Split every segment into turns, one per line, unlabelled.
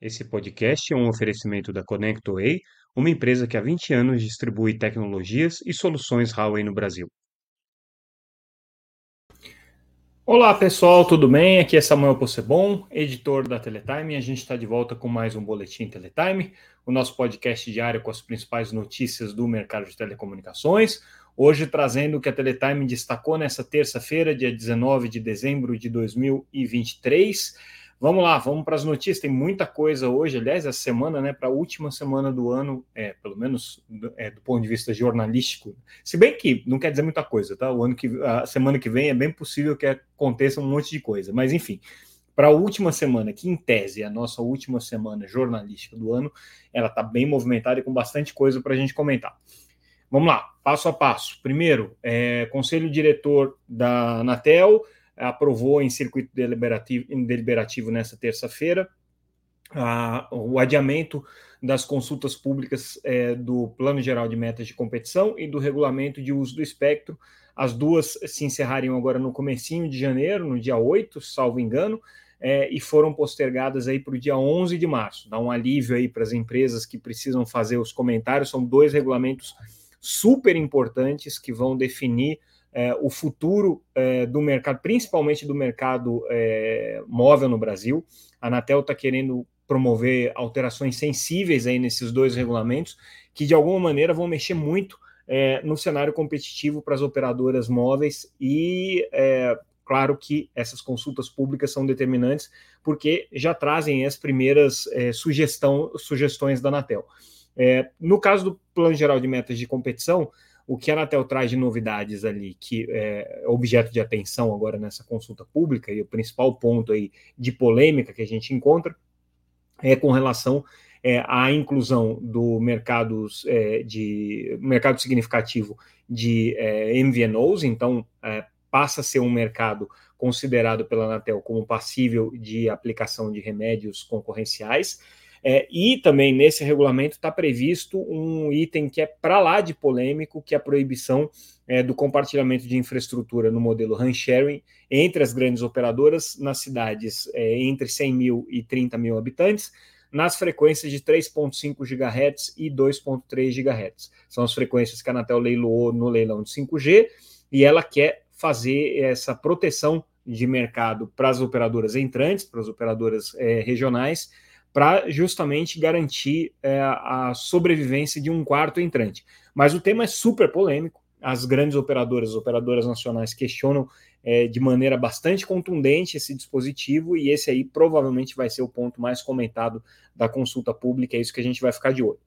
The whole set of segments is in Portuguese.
Esse podcast é um oferecimento da ConnectWay, uma empresa que há 20 anos distribui tecnologias e soluções Huawei no Brasil.
Olá pessoal, tudo bem? Aqui é Samuel Possebon, editor da Teletime. A gente está de volta com mais um Boletim Teletime, o nosso podcast diário com as principais notícias do mercado de telecomunicações. Hoje trazendo o que a Teletime destacou nessa terça-feira, dia 19 de dezembro de 2023. Vamos lá, vamos para as notícias. Tem muita coisa hoje, aliás, essa semana, né, para a última semana do ano, é, pelo menos do, é, do ponto de vista jornalístico. Se bem que não quer dizer muita coisa, tá? O ano que a semana que vem é bem possível que aconteça um monte de coisa, mas enfim. Para a última semana, que em tese é a nossa última semana jornalística do ano, ela está bem movimentada e com bastante coisa para a gente comentar. Vamos lá, passo a passo. Primeiro, é, conselho diretor da Anatel aprovou em circuito deliberativo, deliberativo nessa terça-feira o adiamento das consultas públicas é, do Plano Geral de Metas de Competição e do Regulamento de Uso do Espectro. As duas se encerrariam agora no comecinho de janeiro, no dia 8, salvo engano, é, e foram postergadas aí para o dia 11 de março. Dá um alívio aí para as empresas que precisam fazer os comentários. São dois regulamentos super importantes que vão definir é, o futuro é, do mercado, principalmente do mercado é, móvel no Brasil. A Anatel está querendo promover alterações sensíveis aí nesses dois regulamentos, que de alguma maneira vão mexer muito é, no cenário competitivo para as operadoras móveis e é, claro que essas consultas públicas são determinantes porque já trazem as primeiras é, sugestão, sugestões da Anatel. No caso do Plano Geral de Metas de Competição, o que a Anatel traz de novidades ali, que é objeto de atenção agora nessa consulta pública, e o principal ponto aí de polêmica que a gente encontra, é com relação é, à inclusão do mercado é, de mercado significativo de é, MVNOs, então é, passa a ser um mercado considerado pela Anatel como passível de aplicação de remédios concorrenciais. É, e também nesse regulamento está previsto um item que é para lá de polêmico, que é a proibição é, do compartilhamento de infraestrutura no modelo RAN sharing entre as grandes operadoras nas cidades é, entre 100 mil e 30 mil habitantes, nas frequências de 3.5 GHz e 2.3 GHz. São as frequências que a Anatel leiloou no leilão de 5G e ela quer fazer essa proteção de mercado para as operadoras entrantes, para as operadoras é, regionais, para justamente garantir é, a sobrevivência de um quarto entrante. Mas o tema é super polêmico. As grandes operadoras, as operadoras nacionais questionam é, de maneira bastante contundente esse dispositivo, e esse aí provavelmente vai ser o ponto mais comentado da consulta pública, é isso que a gente vai ficar de olho.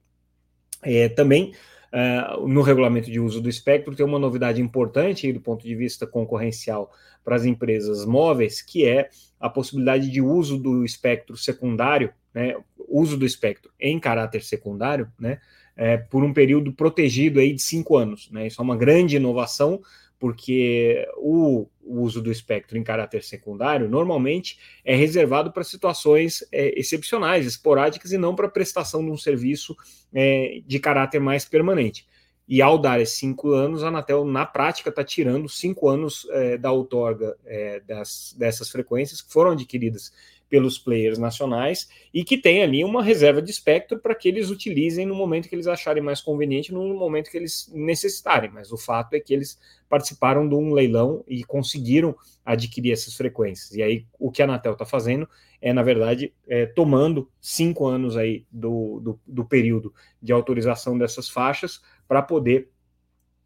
É, também Uh, no regulamento de uso do espectro, tem uma novidade importante do ponto de vista concorrencial para as empresas móveis, que é a possibilidade de uso do espectro secundário né, uso do espectro em caráter secundário, né, é, por um período protegido aí de cinco anos. Né, isso é uma grande inovação, porque o, o uso do espectro em caráter secundário normalmente é reservado para situações é, excepcionais, esporádicas, e não para prestação de um serviço é, de caráter mais permanente. E ao dar esses cinco anos, a Anatel, na prática, está tirando cinco anos é, da outorga é, das, dessas frequências que foram adquiridas pelos players nacionais e que tem ali uma reserva de espectro para que eles utilizem no momento que eles acharem mais conveniente, no momento que eles necessitarem. Mas o fato é que eles participaram de um leilão e conseguiram adquirir essas frequências. E aí o que a Anatel está fazendo é, na verdade, é, tomando cinco anos aí do, do, do período de autorização dessas faixas para poder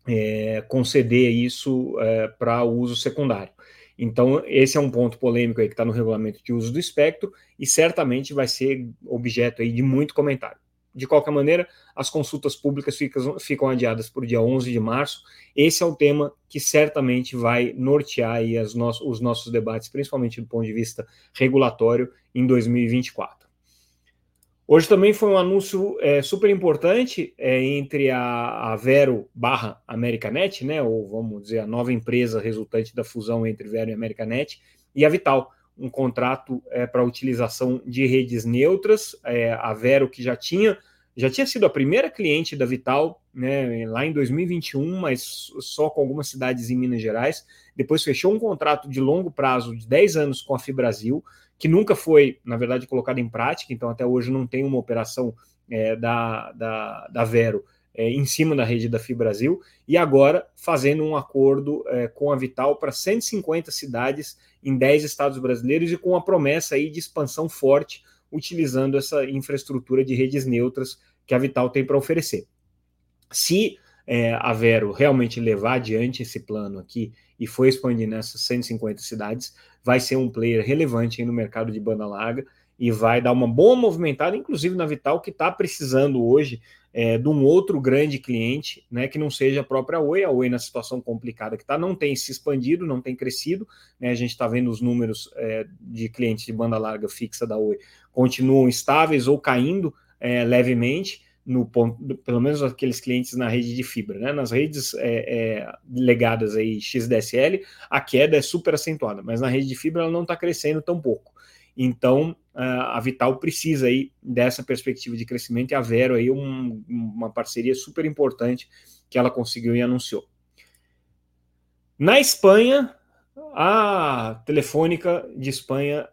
é, conceder isso é, para uso secundário. Então, esse é um ponto polêmico aí que está no regulamento de uso do espectro e certamente vai ser objeto aí de muito comentário. De qualquer maneira, as consultas públicas ficam, ficam adiadas para o dia 11 de março. Esse é o tema que certamente vai nortear aí no os nossos debates, principalmente do ponto de vista regulatório, em 2024. Hoje também foi um anúncio é, super importante é, entre a, a, Vero barra Americanet, né, ou vamos dizer, a nova empresa resultante da fusão entre Vero e Americanet, e a Vital, um contrato é, para utilização de redes neutras. É, a Vero que já tinha, já tinha sido a primeira cliente da Vital né, lá em 2021, mas só com algumas cidades em Minas Gerais. Depois fechou um contrato de longo prazo de 10 anos com a Fibrasil, que nunca foi, na verdade, colocada em prática, então até hoje não tem uma operação é, da, da, da Vero é, em cima da rede da Fibrasil, e agora fazendo um acordo é, com a Vital para 150 cidades em 10 estados brasileiros e com a promessa aí de expansão forte, utilizando essa infraestrutura de redes neutras que a Vital tem para oferecer. Se é, a Vero realmente levar adiante esse plano aqui e for expandir nessas 150 cidades, vai ser um player relevante no mercado de banda larga e vai dar uma boa movimentada, inclusive na Vital, que está precisando hoje é, de um outro grande cliente, né, que não seja a própria Oi, a Oi na situação complicada que está, não tem se expandido, não tem crescido, né, a gente está vendo os números é, de clientes de banda larga fixa da Oi continuam estáveis ou caindo é, levemente, no ponto, pelo menos aqueles clientes na rede de fibra, né? Nas redes é, é, legadas aí XDSL, a queda é super acentuada, mas na rede de fibra ela não está crescendo tão pouco. Então, a Vital precisa aí dessa perspectiva de crescimento e a Vero aí um, uma parceria super importante que ela conseguiu e anunciou. Na Espanha, a Telefônica de Espanha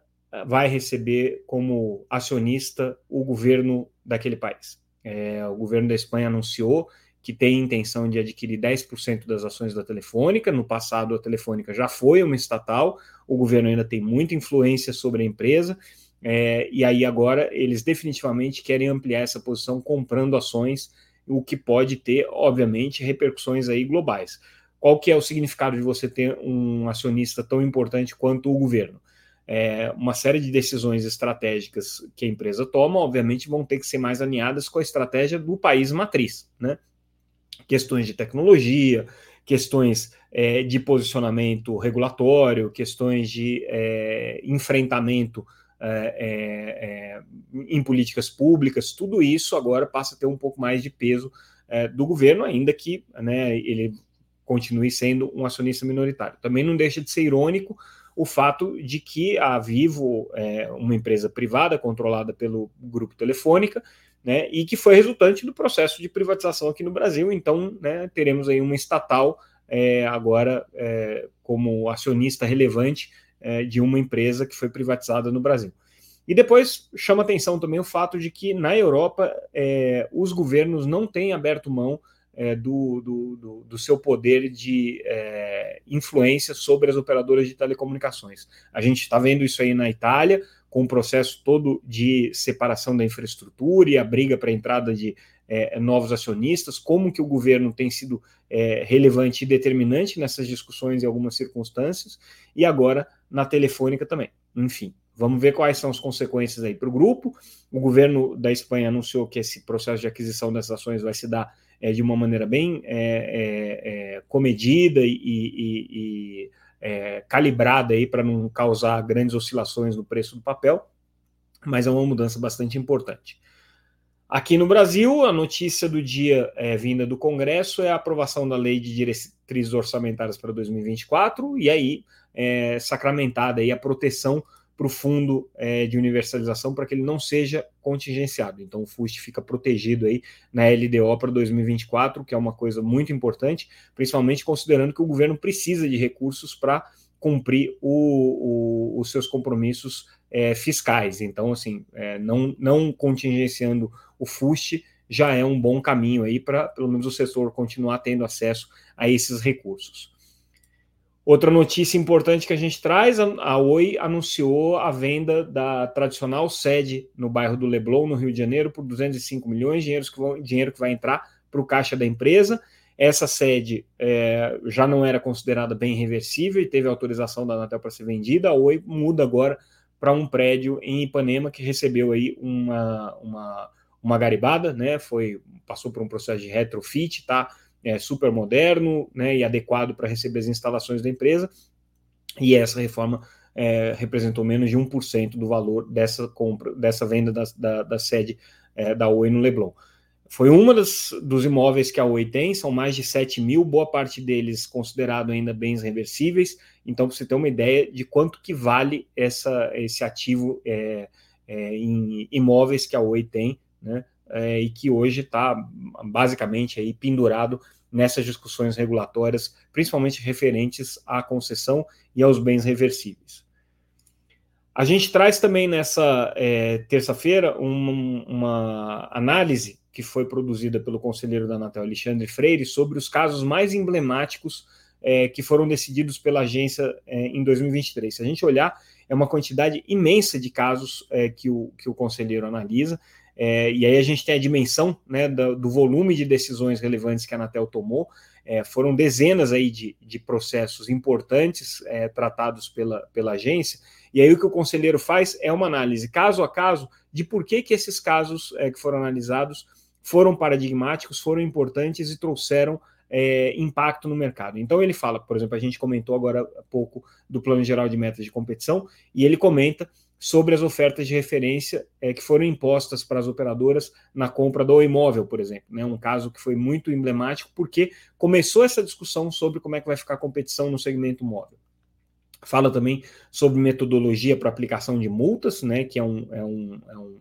vai receber como acionista o governo daquele país. É, o governo da Espanha anunciou que tem intenção de adquirir 10% das ações da Telefônica. No passado, a Telefônica já foi uma estatal, o governo ainda tem muita influência sobre a empresa, é, e aí agora eles definitivamente querem ampliar essa posição comprando ações, o que pode ter, obviamente, repercussões aí globais. Qual que é o significado de você ter um acionista tão importante quanto o governo? É, uma série de decisões estratégicas que a empresa toma, obviamente, vão ter que ser mais alinhadas com a estratégia do país matriz, né? questões de tecnologia, questões é, de posicionamento regulatório, questões de é, enfrentamento é, é, é em políticas públicas, tudo isso agora passa a ter um pouco mais de peso do governo, ainda que né, ele continue sendo um acionista minoritário. Também não deixa de ser irônico o fato de que a Vivo é uma empresa privada controlada pelo grupo Telefônica né, e que foi resultante do processo de privatização aqui no Brasil. Então, né, teremos aí uma estatal é, agora é, como acionista relevante é, de uma empresa que foi privatizada no Brasil. E depois chama atenção também o fato de que na Europa é, os governos não têm aberto mão é, do, do, do, do, seu poder de é, influência sobre as operadoras de telecomunicações. A gente está vendo isso aí na Itália, com o processo todo de separação da infraestrutura e a briga para a entrada de é, novos acionistas, como que o governo tem sido é, relevante e determinante nessas discussões em algumas circunstâncias, e agora na telefônica também. Enfim, vamos ver quais são as consequências aí para o grupo. O governo da Espanha anunciou que esse processo de aquisição dessas ações vai se dar é, de uma maneira bem é, é, é, comedida e, e, e é, calibrada aí para não causar grandes oscilações no preço do papel, mas é uma mudança bastante importante. Aqui no Brasil, a notícia do dia é, vinda do Congresso é a aprovação da lei de diretrizes orçamentárias para 2024, e aí é, sacramentada aí a proteção para o fundo é, de universalização para que ele não seja contingenciado. Então o FUST fica protegido aí na LDO para 2024, que é uma coisa muito importante, principalmente considerando que o governo precisa de recursos para cumprir o, o, os seus compromissos é, fiscais. Então, assim, é, não, não contingenciando o FUST já é um bom caminho aí para, pelo menos, o setor continuar tendo acesso a esses recursos. Outra notícia importante que a gente traz: a Oi anunciou a venda da tradicional sede no bairro do Leblon, no Rio de Janeiro, por 205 milhões, dinheiro que, vão, dinheiro que vai entrar para o caixa da empresa. Essa sede é, já não era considerada bem reversível e teve autorização da Anatel para ser vendida. A Oi muda agora para um prédio em Ipanema que recebeu aí uma, uma, uma garibada, né? Foi passou por um processo de retrofit, tá? É, super moderno né, e adequado para receber as instalações da empresa, e essa reforma é, representou menos de 1% do valor dessa compra, dessa venda da, da, da sede é, da Oi no Leblon. Foi uma das, dos imóveis que a Oi tem, são mais de 7 mil, boa parte deles considerado ainda bens reversíveis, então você ter uma ideia de quanto que vale essa, esse ativo é, é, em imóveis que a Oi tem, né, é, e que hoje está basicamente aí pendurado nessas discussões regulatórias, principalmente referentes à concessão e aos bens reversíveis. A gente traz também nessa é, terça-feira uma, análise que foi produzida pelo conselheiro da Anatel, Alexandre Freire, sobre os casos mais emblemáticos é, que foram decididos pela agência é, em 2023. Se a gente olhar, é uma quantidade imensa de casos é, que, o, que o conselheiro analisa, é, e aí a gente tem a dimensão né, do, do, volume de decisões relevantes que a Anatel tomou. É, foram dezenas aí de, de processos importantes tratados pela, pela agência, e aí o que o conselheiro faz é uma análise caso a caso de por que, que esses casos é, que foram analisados foram paradigmáticos, foram importantes e trouxeram é, impacto no mercado. Então ele fala, por exemplo, a gente comentou agora há pouco do Plano Geral de Metas de Competição, e ele comenta sobre as ofertas de referência é, que foram impostas para as operadoras na compra do imóvel, por exemplo. Né? Um caso que foi muito emblemático, porque começou essa discussão sobre como é que vai ficar a competição no segmento móvel. Fala também sobre metodologia para aplicação de multas, né, que é um, é um, é um,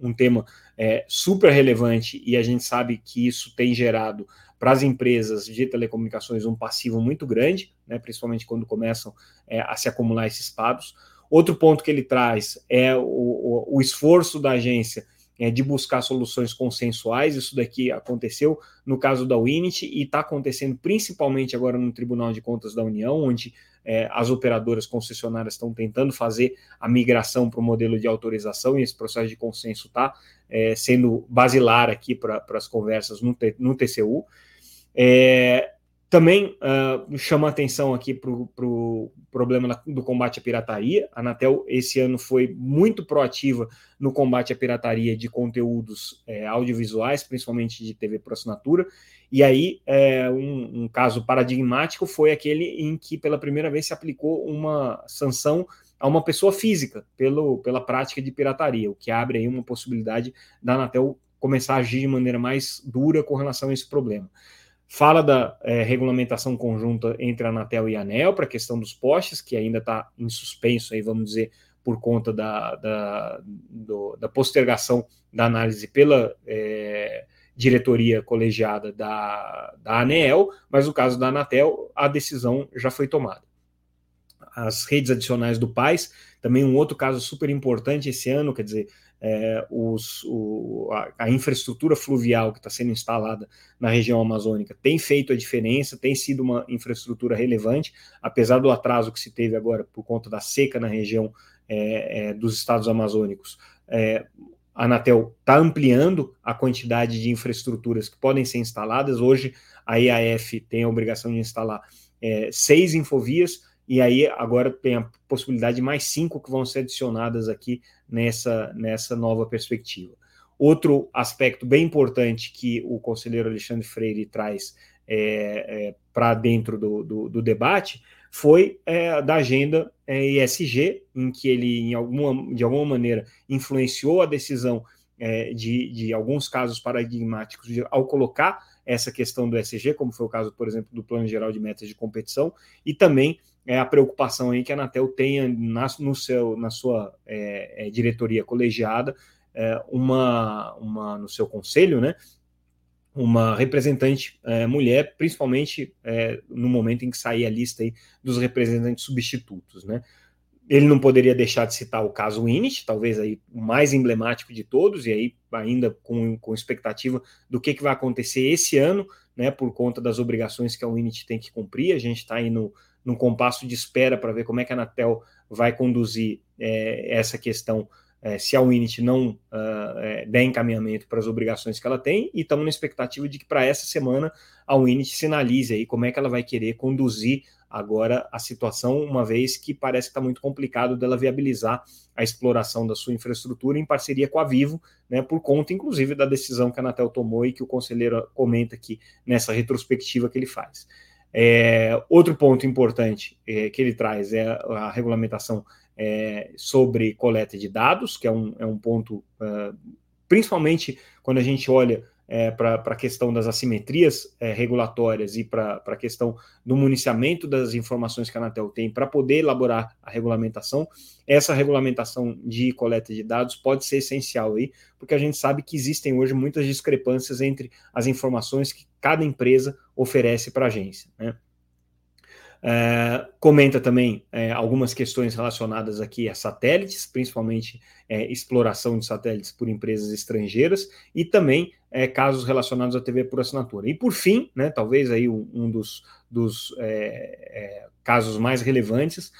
um tema é, super relevante e a gente sabe que isso tem gerado para as empresas de telecomunicações um passivo muito grande, né, principalmente quando começam é, a se acumular esses pagos. Outro ponto que ele traz é o, o, o esforço da agência é, de buscar soluções consensuais. Isso daqui aconteceu no caso da Winit e está acontecendo principalmente agora no Tribunal de Contas da União, onde é, as operadoras concessionárias estão tentando fazer a migração para o modelo de autorização e esse processo de consenso está é, sendo basilar aqui para as conversas no, no TCU. É, também uh, chama atenção aqui para o pro problema do combate à pirataria. A Anatel, esse ano, foi muito proativa no combate à pirataria de conteúdos é, audiovisuais, principalmente de TV por assinatura. E aí, é, um, um, caso paradigmático foi aquele em que, pela primeira vez, se aplicou uma sanção a uma pessoa física pelo, pela prática de pirataria, o que abre aí uma possibilidade da Anatel começar a agir de maneira mais dura com relação a esse problema. Fala da é, regulamentação conjunta entre a Anatel e a ANEL para a questão dos postes, que ainda está em suspenso, aí, vamos dizer, por conta da, da, do, da postergação da análise pela é, diretoria colegiada da, da ANEL, mas no caso da Anatel, a decisão já foi tomada. As redes adicionais do PAIS, também um outro caso super importante esse ano, quer dizer, é, os, o, a, a, infraestrutura fluvial que está sendo instalada na região amazônica tem feito a diferença, tem sido uma infraestrutura relevante, apesar do atraso que se teve agora por conta da seca na região é, é, dos estados amazônicos. É, a Anatel está ampliando a quantidade de infraestruturas que podem ser instaladas. Hoje, a IAF tem a obrigação de instalar é, seis infovias, e aí agora tem a possibilidade de mais cinco que vão ser adicionadas aqui nessa, nessa nova perspectiva. Outro aspecto bem importante que o conselheiro Alexandre Freire traz é, é, para dentro do, do, do, debate foi é, da agenda ESG, é, em que ele, em alguma, de alguma maneira, influenciou a decisão é, de, de alguns casos paradigmáticos de, ao colocar essa questão do ESG, como foi o caso, por exemplo, do Plano Geral de Metas de Competição, e também é, a preocupação aí que a Anatel tenha na, no seu, na sua é, é, diretoria colegiada é, uma, uma no seu conselho, né, uma representante é, mulher, principalmente é, no momento em que sair a lista aí dos representantes substitutos, né. Ele não poderia deixar de citar o caso Init, talvez aí o mais emblemático de todos, e aí ainda com, com expectativa do que, que vai acontecer esse ano, né, por conta das obrigações que a Unity tem que cumprir. A gente está aí no, num compasso de espera para ver como é que a Anatel vai conduzir é, essa questão é, se a Unity não uh, é, der encaminhamento para as obrigações que ela tem, e estamos na expectativa de que para essa semana a Unity sinalize aí como é que ela vai querer conduzir agora a situação, uma vez que parece que está muito complicado dela viabilizar a exploração da sua infraestrutura em parceria com a Vivo, né, por conta, inclusive, da decisão que a Anatel tomou e que o conselheiro comenta aqui nessa retrospectiva que ele faz. É, outro ponto importante é, que ele traz é a regulamentação é, sobre coleta de dados, que é um, é um ponto, uh, principalmente quando a gente olha é, para a questão das assimetrias é, regulatórias e para a questão do municiamento das informações que a Anatel tem para poder elaborar a regulamentação, essa regulamentação de coleta de dados pode ser essencial aí, porque a gente sabe que existem hoje muitas discrepâncias entre as informações que cada empresa oferece para a agência. Né? É, comenta também é, algumas questões relacionadas aqui a satélites, principalmente é, exploração de satélites por empresas estrangeiras e também é, casos relacionados à TV por assinatura. E por fim, né, talvez aí um, um dos, dos é, é, casos mais relevantes,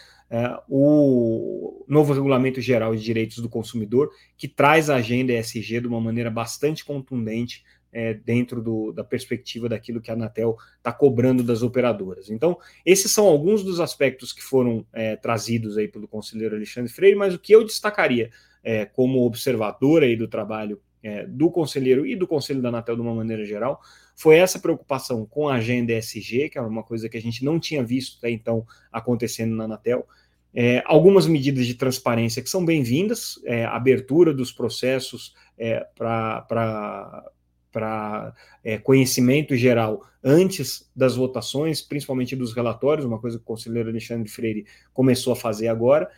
o novo regulamento geral de direitos do consumidor, que traz a agenda ESG de uma maneira bastante contundente é, dentro do, da perspectiva daquilo que a Anatel está cobrando das operadoras. Então, esses são alguns dos aspectos que foram é, trazidos aí pelo conselheiro Alexandre Freire, mas o que eu destacaria é, como observador aí do trabalho é, do conselheiro e do conselho da Anatel de uma maneira geral foi essa preocupação com a agenda ESG, que é uma coisa que a gente não tinha visto até então acontecendo na Anatel. É, algumas medidas de transparência que são bem-vindas, é, abertura dos processos é, para para é, conhecimento geral antes das votações, principalmente dos relatórios, uma coisa que o conselheiro Alexandre Freire começou a fazer agora,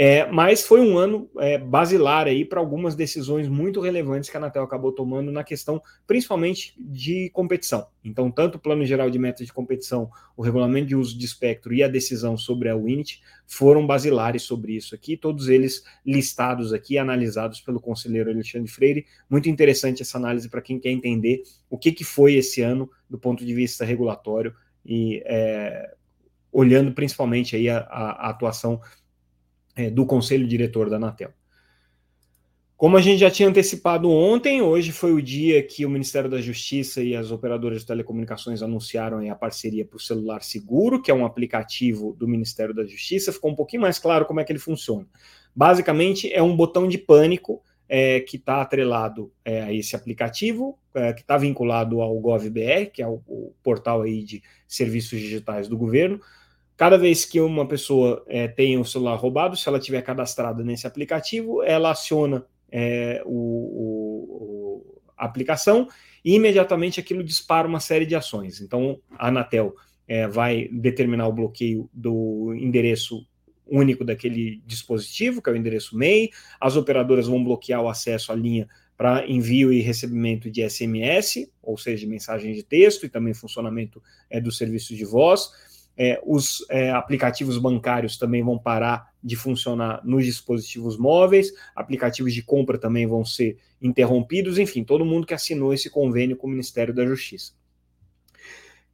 é, mas foi um ano é, basilar aí para algumas decisões muito relevantes que a Anatel acabou tomando na questão, principalmente de competição. Então, tanto o Plano Geral de Metas de Competição, o Regulamento de Uso de Espectro e a decisão sobre a Winit foram basilares sobre isso aqui, todos eles listados aqui, analisados pelo conselheiro Alexandre Freire. Muito interessante essa análise para quem quer entender o que, que foi esse ano do ponto de vista regulatório e é, olhando principalmente aí a, a, a atuação é, do conselho diretor da Anatel. Como a gente já tinha antecipado ontem, hoje foi o dia que o Ministério da Justiça e as operadoras de telecomunicações anunciaram a parceria para o celular seguro, que é um aplicativo do Ministério da Justiça. Ficou um pouquinho mais claro como é que ele funciona. Basicamente, é um botão de pânico é, que está atrelado é, a esse aplicativo, é, que está vinculado ao GovBR, que é o, o portal aí de serviços digitais do governo. Cada vez que uma pessoa é, tem o celular roubado, se ela tiver cadastrada nesse aplicativo, ela aciona é, o, o, a aplicação e imediatamente aquilo dispara uma série de ações. Então, a Anatel é, vai determinar o bloqueio do endereço único daquele dispositivo, que é o endereço MEI, as operadoras vão bloquear o acesso à linha para envio e recebimento de SMS, ou seja, de mensagem de texto e também funcionamento é, do serviço de voz é, os é, aplicativos bancários também vão parar de funcionar nos dispositivos móveis, aplicativos de compra também vão ser interrompidos, enfim, todo mundo que assinou esse convênio com o Ministério da Justiça.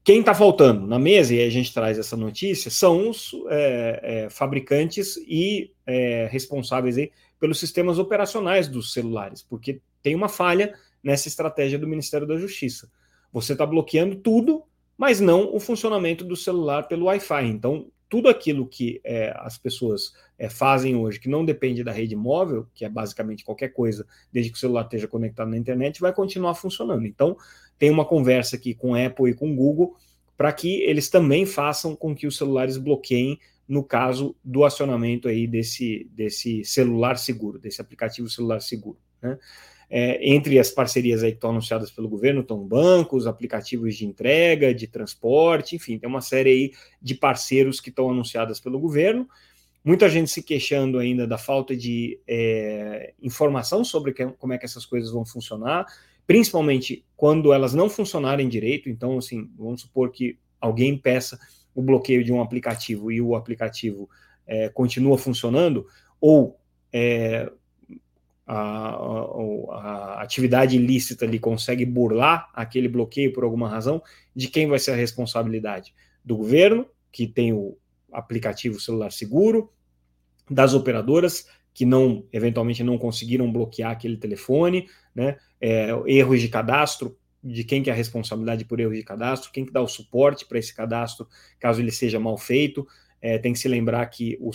Quem está faltando na mesa, e a gente traz essa notícia, são os é, é fabricantes e é, responsáveis aí pelos sistemas operacionais dos celulares, porque tem uma falha nessa estratégia do Ministério da Justiça. Você está bloqueando tudo mas não o funcionamento do celular pelo Wi-Fi. Então, tudo aquilo que é, as pessoas é, fazem hoje, que não depende da rede móvel, que é basicamente qualquer coisa, desde que o celular esteja conectado na internet, vai continuar funcionando. Então, tem uma conversa aqui com Apple e com Google para que eles também façam com que os celulares bloqueiem no caso do acionamento aí desse, desse celular seguro, desse aplicativo celular seguro. Né? É, entre as parcerias aí que estão anunciadas pelo governo estão bancos, aplicativos de entrega, de transporte, enfim, tem uma série aí de parceiros que estão anunciadas pelo governo. Muita gente se queixando ainda da falta de é, informação sobre que, como é que essas coisas vão funcionar, principalmente quando elas não funcionarem direito. Então, assim, vamos supor que alguém peça o bloqueio de um aplicativo e o aplicativo é, continua funcionando, ou é, a, a, a, atividade ilícita ali consegue burlar aquele bloqueio por alguma razão, de quem vai ser a responsabilidade? Do governo, que tem o aplicativo celular seguro, das operadoras, que não eventualmente não conseguiram bloquear aquele telefone, né? É, erros de cadastro, de quem que é a responsabilidade por erros de cadastro, quem que dá o suporte para esse cadastro, caso ele seja mal feito, é, tem que se lembrar que o,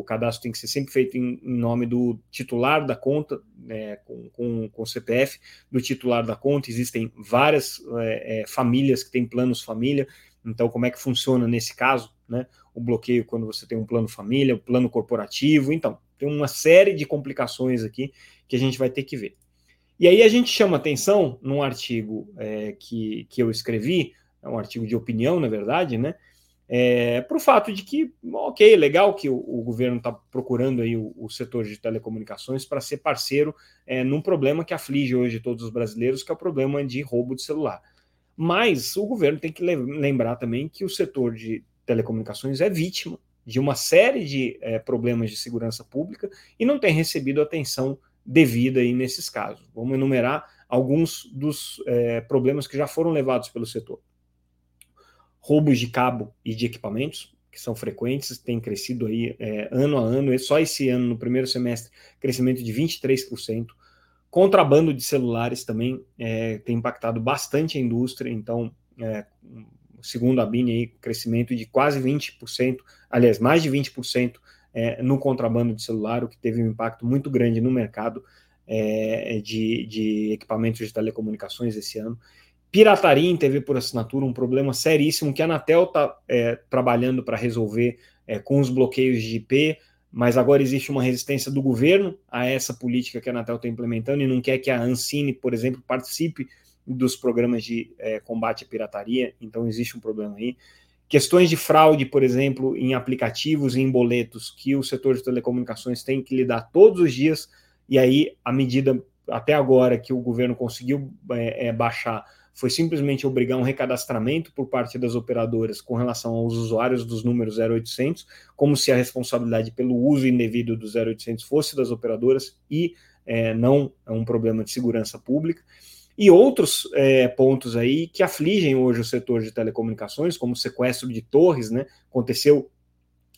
o, cadastro tem que ser sempre feito em, em nome do titular da conta, né, com, com, com, o CPF do titular da conta. Existem várias é, é, famílias que têm planos família, então como é que funciona nesse caso? Né, o bloqueio quando você tem um plano família, o plano corporativo, então tem uma série de complicações aqui que a gente vai ter que ver. E aí a gente chama atenção num artigo é, que, que eu escrevi, é um artigo de opinião, na verdade, né? É, para o fato de que, ok, legal que o, o governo está procurando aí o, o, setor de telecomunicações para ser parceiro é, num problema que aflige hoje todos os brasileiros, que é o problema de roubo de celular. Mas o governo tem que lembrar também que o setor de telecomunicações é vítima de uma série de é, problemas de segurança pública e não tem recebido atenção devida aí nesses casos. Vamos enumerar alguns dos é, problemas que já foram levados pelo setor. Roubos de cabo e de equipamentos, que são frequentes, têm crescido aí é, ano a ano, e só esse ano, no primeiro semestre, crescimento de 23%. Contrabando de celulares também é, tem impactado bastante a indústria, então, é, segundo a BINE, aí, crescimento de quase 20%, aliás, mais de 20% é, no contrabando de celular, o que teve um impacto muito grande no mercado é, de, de equipamentos de telecomunicações esse ano. Pirataria em TV por assinatura, um problema seríssimo que a Anatel está é, trabalhando para resolver é, com os bloqueios de IP, mas agora existe uma resistência do governo a essa política que a Anatel está implementando e não quer que a Ancine, por exemplo, participe dos programas de é, combate à pirataria, então existe um problema aí. Questões de fraude, por exemplo, em aplicativos e em boletos que o setor de telecomunicações tem que lidar todos os dias, e aí a medida até agora que o governo conseguiu é, é, baixar foi simplesmente obrigar um recadastramento por parte das operadoras com relação aos usuários dos números 0800, como se a responsabilidade pelo uso indevido do 0800 fosse das operadoras e é, não é um problema de segurança pública. E outros é, pontos aí que afligem hoje o setor de telecomunicações, como o sequestro de torres, né? Aconteceu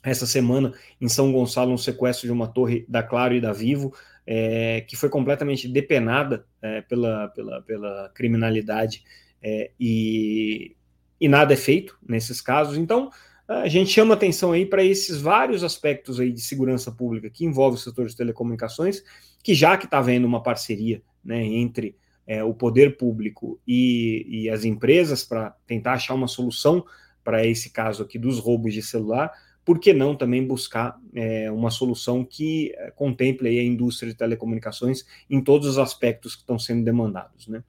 essa semana em São Gonçalo um sequestro de uma torre da Claro e da Vivo, é, que foi completamente depenada é, pela, pela, pela criminalidade é, e, e nada é feito nesses casos. Então, a gente chama atenção aí para esses vários aspectos aí de segurança pública que envolve o setor de telecomunicações, que já que está havendo uma parceria né, entre é, o poder público e, e as empresas para tentar achar uma solução para esse caso aqui dos roubos de celular, por que não também buscar é, uma solução que é, contemple a indústria de telecomunicações em todos os aspectos que estão sendo demandados, né?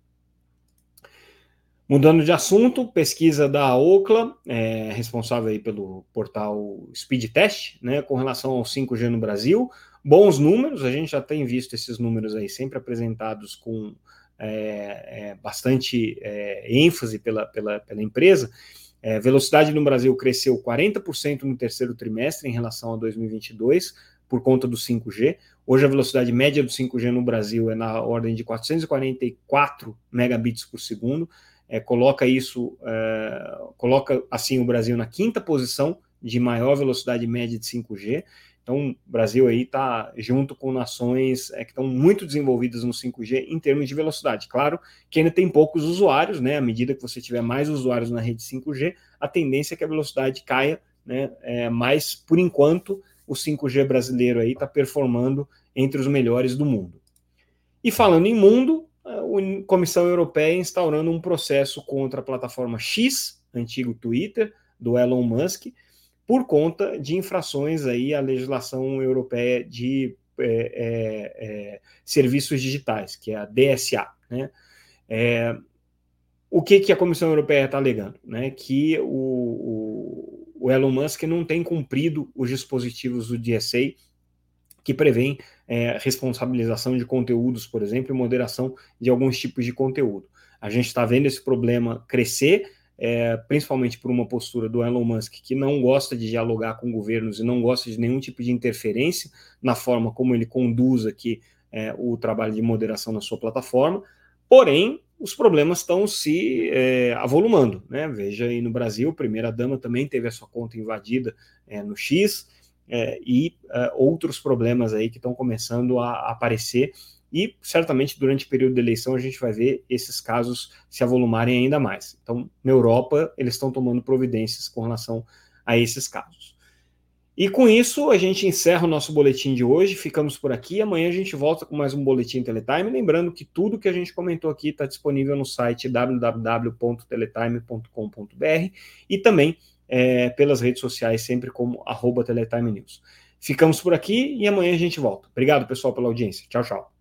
Mudando de assunto, pesquisa da Ocla, é, responsável aí pelo portal Speed Test, né, com relação ao 5G no Brasil. Bons números, a gente já tem visto esses números aí sempre apresentados com é, é, bastante é, ênfase pela, pela, pela empresa. É, velocidade no Brasil cresceu 40% no terceiro trimestre em relação a 2022, por conta do 5G. Hoje a velocidade média do 5G no Brasil é na ordem de 444 megabits por segundo. É, coloca isso, é, coloca assim o Brasil na quinta posição de maior velocidade média de 5G. Então, o Brasil aí está junto com nações é, que estão muito desenvolvidas no 5G em termos de velocidade. Claro que ainda tem poucos usuários, né? À medida que você tiver mais usuários na rede 5G, a tendência é que a velocidade caia, né? É, mas, por enquanto, o 5G brasileiro aí está performando entre os melhores do mundo. E falando em mundo, a Comissão Europeia instaurando um processo contra a plataforma X, antigo Twitter, do Elon Musk, por conta de infrações aí à legislação europeia de é, é, é serviços digitais, que é a DSA. Né? É, o que, que a Comissão Europeia está alegando? Né? Que o, o, o, Elon Musk não tem cumprido os dispositivos do DSA que prevêem é, responsabilização de conteúdos, por exemplo, e moderação de alguns tipos de conteúdo. A gente está vendo esse problema crescer, é, principalmente por uma postura do Elon Musk, que não gosta de dialogar com governos e não gosta de nenhum tipo de interferência na forma como ele conduz aqui é, o trabalho de moderação na sua plataforma. Porém, os problemas estão se é, avolumando. Né? Veja aí no Brasil, a primeira-dama também teve a sua conta invadida é, no X, é, e é, outros problemas aí que estão começando a aparecer e certamente durante o período de eleição a gente vai ver esses casos se avolumarem ainda mais. Então, na Europa, eles estão tomando providências com relação a esses casos. E com isso, a gente encerra o nosso boletim de hoje. Ficamos por aqui. Amanhã a gente volta com mais um boletim Teletime. Lembrando que tudo que a gente comentou aqui está disponível no site www.teletime.com.br e também é, pelas redes sociais, sempre como arroba Teletime News. Ficamos por aqui e amanhã a gente volta. Obrigado, pessoal, pela audiência. Tchau, tchau.